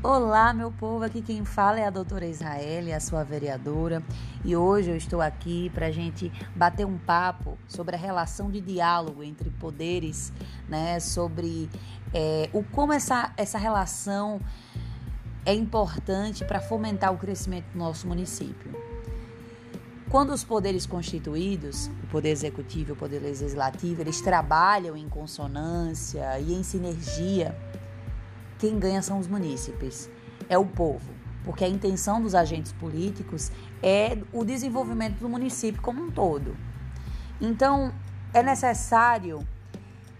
Olá, meu povo. Aqui quem fala é a doutora Israel, a sua vereadora. E hoje eu estou aqui para a gente bater um papo sobre a relação de diálogo entre poderes, né? Sobre é, o como essa, essa relação é importante para fomentar o crescimento do nosso município. Quando os poderes constituídos, o poder executivo e o poder legislativo, eles trabalham em consonância e em sinergia, quem ganha são os munícipes, é o povo, porque a intenção dos agentes políticos é o desenvolvimento do município como um todo. Então, é necessário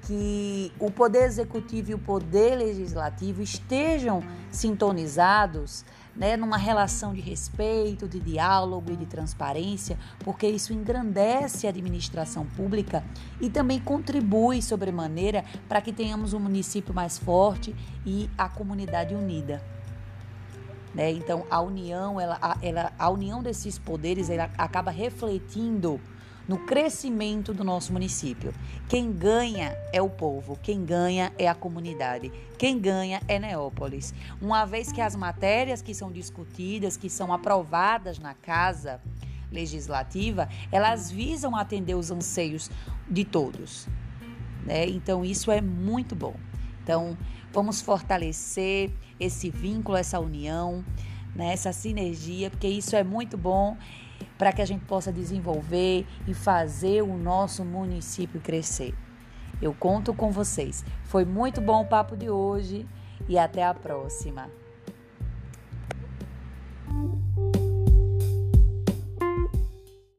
que o poder executivo e o poder legislativo estejam sintonizados né, numa relação de respeito, de diálogo e de transparência, porque isso engrandece a administração pública e também contribui sobremaneira para que tenhamos um município mais forte e a comunidade unida. Né? Então, a união, ela, ela, a união desses poderes ela acaba refletindo no crescimento do nosso município. Quem ganha é o povo, quem ganha é a comunidade, quem ganha é Neópolis. Uma vez que as matérias que são discutidas, que são aprovadas na casa legislativa, elas visam atender os anseios de todos. Né? Então, isso é muito bom. Então, vamos fortalecer esse vínculo, essa união, né? essa sinergia, porque isso é muito bom para que a gente possa desenvolver e fazer o nosso município crescer. Eu conto com vocês. Foi muito bom o papo de hoje e até a próxima.